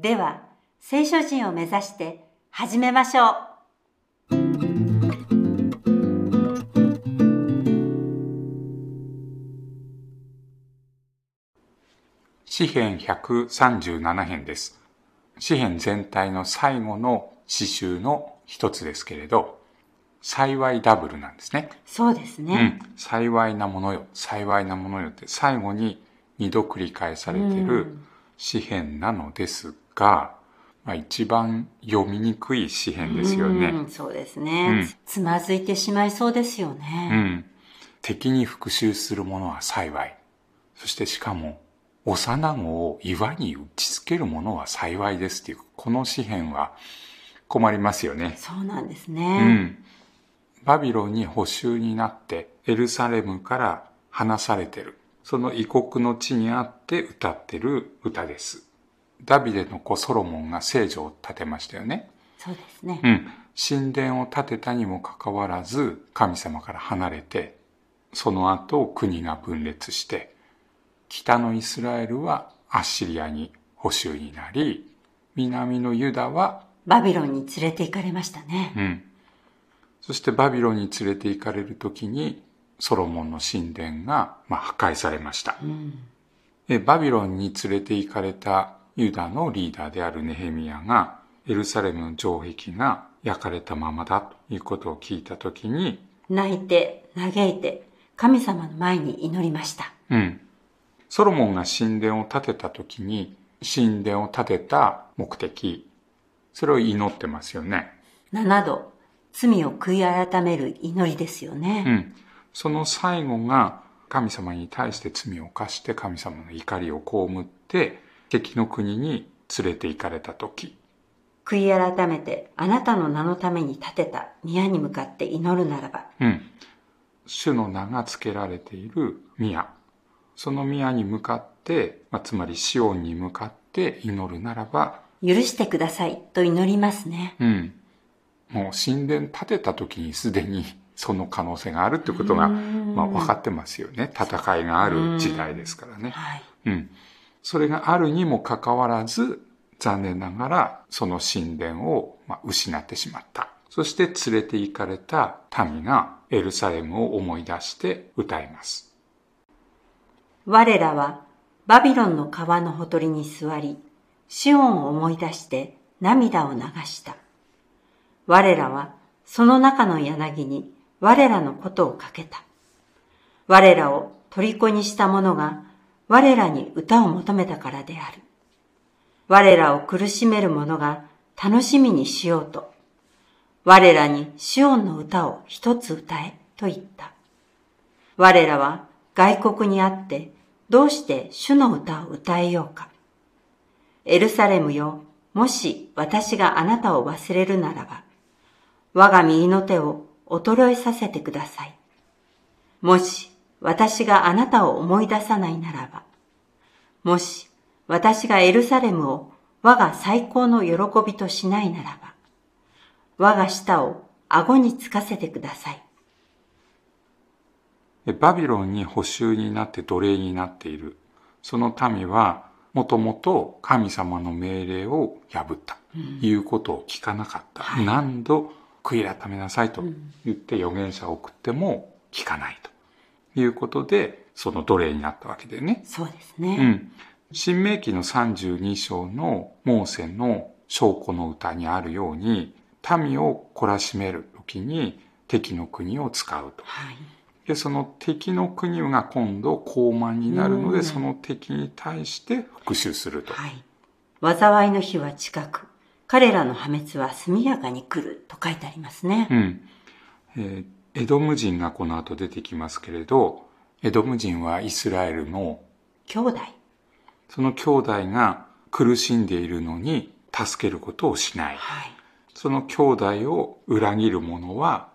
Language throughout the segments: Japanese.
では、聖書人を目指して始めましょう。詩編137編です。詩編全体の最後の詩集の一つですけれど幸いダブルなんですね。そうですうね。ん、幸いなものよ。幸いなものよって最後に二度繰り返されている詩編なのですが、まあ、一番読みにくい詩編ですよね。うんそうですね、うんつまずいてしまいそうですようね。ん、敵に復讐する者は幸いそしてしかも幼子を岩に打ちつける者は幸いですっていうこの詩編は困りますよね。そうなんですうね。ん、バビロンに捕囚になってエルサレムから離されてるその異国の地にあって歌ってる歌ですダビデの子ソロモンが聖女を建てましたよね、そうですね。うん、神殿を建てたにもかかわらず神様から離れてその後国が分裂して北のイスラエルはアッシリアに捕囚になり南のユダはバビロンに連れて行かれましたね。うん。そしてバビロンに連れて行かれる時にソロモンの神殿が、まあ、破壊されました。うんでバビロンに連れて行かれたユダのリーダーであるネヘミヤがエルサレムの城壁が焼かれたままだということを聞いた時に、泣いて、嘆いて、神様の前に祈りました。うん。ソロモンが神殿を建てた時に神殿を建てた目的、それを祈ってますよね。7度、罪を悔い改める祈りですよね。うん、その最後が神様に対して罪を犯して神様の怒りを被って敵の国に連れて行かれた時。悔い改めてあなたの名のために建てた宮に向かって祈るならば、うん、主の名が付けられている宮。その宮に向かって、まあ、つまりシオンに向かって祈るならば、許してくださいと祈りますね。うん、もう神殿建てた時にすでに その可能性があるってことが、うん。まあ、分かってますよね。戦いがある時代ですからね。はい。うん。それがあるにもかかわらず、残念ながらその神殿を失ってしまった。そして連れて行かれた民がエルサレムを思い出して歌います。我らはバビロンの川のほとりに座り、シオンを思い出して涙を流した。我らはその中の柳に我らのことをかけた。我らを虜にした者が我らに歌を求めたからである。我らを苦しめる者が楽しみにしようと。我らにシオンの歌を一つ歌えと言った。我らは外国にあってどうして主の歌を歌えようか。エルサレムよ、もし私があなたを忘れるならば、我が右の手を衰えさせてください。もし私があなたを思い出さないならば、もし私がエルサレムを我が最高の喜びとしないならば、我が舌を顎につかせてください。でバビロンに捕囚になって奴隷になっている。その民はもともと神様の命令を破った。いうことを聞かなかった。はい何度悔い改めなさいと言って預言者を送っても聞かないということで、その奴隷になったわけでね。そうですね。うん。新明記の32章のモーセの証拠の歌にあるように、民を懲らしめる時に敵の国を使うと。はい。で、その敵の国が今度高慢になるので、うんその敵に対して復讐すると。はい。災いの日は近く、彼らの破滅は速やかに来ると書いてありますね。うん。えーエドム人がこの後出てきますけれど、エドム人はイスラエルの兄弟。その兄弟が苦しんでいるのに助けることをしない。はい。その兄弟を裏切る者は、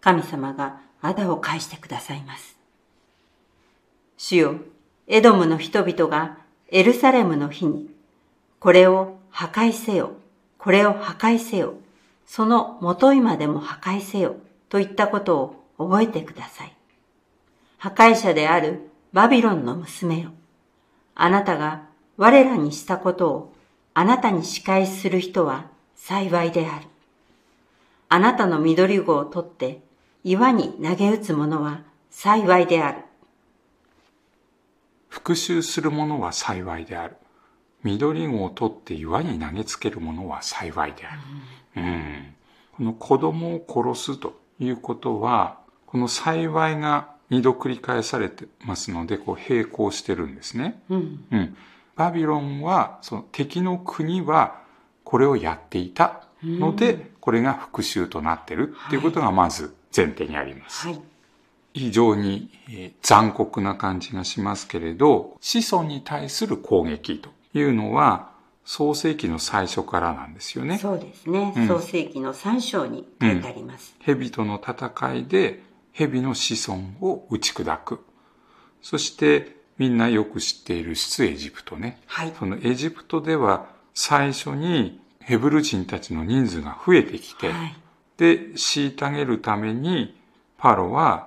神様が仇を返してくださいます。主よ、エドムの人々がエルサレムの日に、これを破壊せよ、これを破壊せよ、その元いまでも破壊せよ、といったことを覚えてください。破壊者であるバビロンの娘よ。あなたが我らにしたことをあなたに仕返しする人は幸いである。あなたの緑子を取って岩に投げ打つ者は幸いである。復讐する者は幸いである。緑子を取って岩に投げつける者は幸いである。うん、この子供を殺すということは、この幸いが二度繰り返されてますので、こう並行してるんですね。うん。うん。バビロンは、その敵の国はこれをやっていたので、これが復讐となってるっていうことがまず前提にあります。はい。非常にえー残酷な感じがしますけれど、子孫に対する攻撃というのは、創世記の最初からなんですよね。そうですね。うん創世記の3章に書いてあります。蛇との戦いで蛇の子孫を打ち砕く。そしてみんなよく知っている出エジプトね。はい。そのエジプトでは最初にヘブル人たちの人数が増えてきて、はい。で、虐げるためにパロは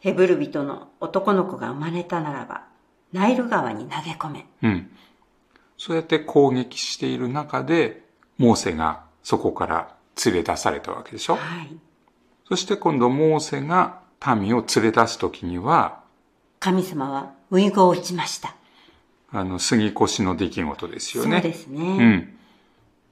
ヘブル人の男の子が生まれたならば、ナイル川に投げ込め。うん。そうやって攻撃している中で、モーセがそこから連れ出されたわけでしょはい。そして今度モーセが民を連れ出すときには、神様はウイゴを打ちました。あの、杉越の出来事ですよね。そうですうね。ん。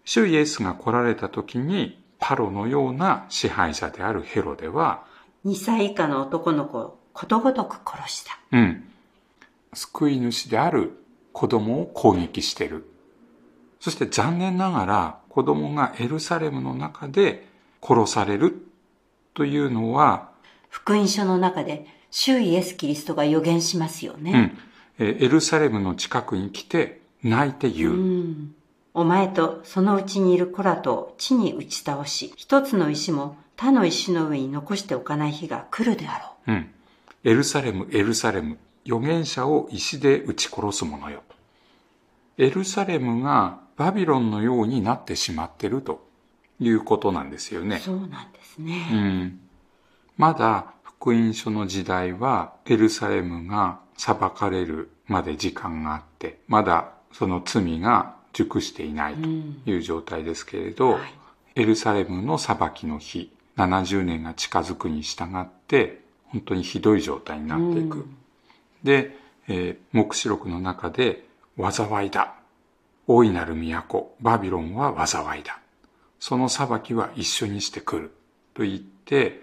主イエスが来られたときに、パロのような支配者であるヘロデは、2歳以下の男の子をことごとく殺した。うん。救い主である子供を攻撃してる。そして残念ながら子供がエルサレムの中で殺されるというのは、福音書の中で、主イエス・キリストが予言しますよね。うん。えーエルサレムの近くに来て泣いて言う。うん。お前とそのうちにいる子らと地に打ち倒し、一つの石も他の石の上に残しておかない日が来るであろうん。エルサレム、エルサレム、預言者を石で撃ち殺す者よ。エルサレムがバビロンのようになってしまってるということなんですよう。ね。そうなんですうね。ん。まだ福音書の時代はエルサレムが裁かれるまで時間があって、まだその罪が熟していないという状態ですけれど、はいエルサレムの裁きの日、70年が近づくに従って、本当にひどい状態になっていく。うんで、えー黙示録の中で、災いだ。大いなる都、バビロンは災いだ。その裁きは一緒にしてくる。と言って、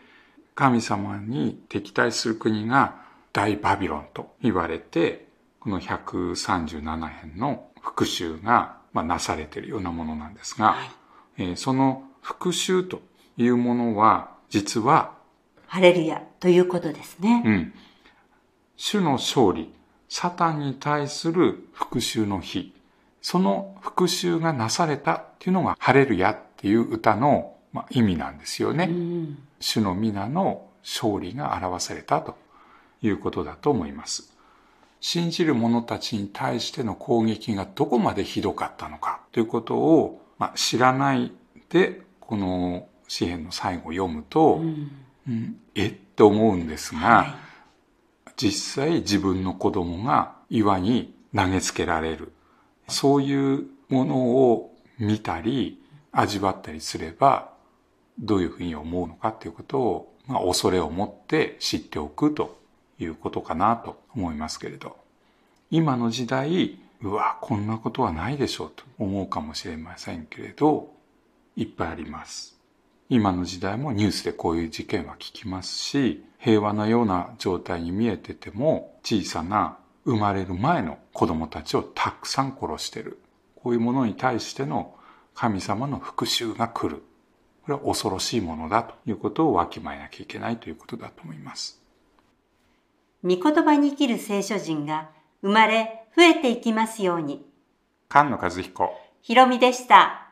神様に敵対する国が大バビロンと言われて、この137編の復讐が、まあ、なされているようなものなんですが、はいえーその復讐というものは、実はハレルヤということですね。うん。主の勝利、サタンに対する復讐の日、その復讐がなされたっていうのが、ハレルヤっていう歌の、まあ、意味なんですよね。うん。主の皆の勝利が表されたということだと思います。信じる者たちに対しての攻撃がどこまでひどかったのかということを、まあ、知らないで、この詩篇の最後を読むと、うん。うんえ？って思うんですが、は実際自分の子供が岩に投げつけられる。そういうものを見たり、味わったりすれば、どういうふうに思うのかということを、まあ、恐れを持って知っておくということかなと思いますけれど。今の時代、うわ、こんなことはないでしょうと思うかもしれませんけれど、いっぱいあります。今の時代もニュースでこういう事件は聞きますし、平和なような状態に見えてても、小さな生まれる前の子供たちをたくさん殺してる。こういうものに対しての神様の復讐が来る。これは恐ろしいものだということをわきまえなきゃいけないということだと思います。御言葉に生きる聖書人が生まれ増えていきますように。菅野和彦、ひろみでした。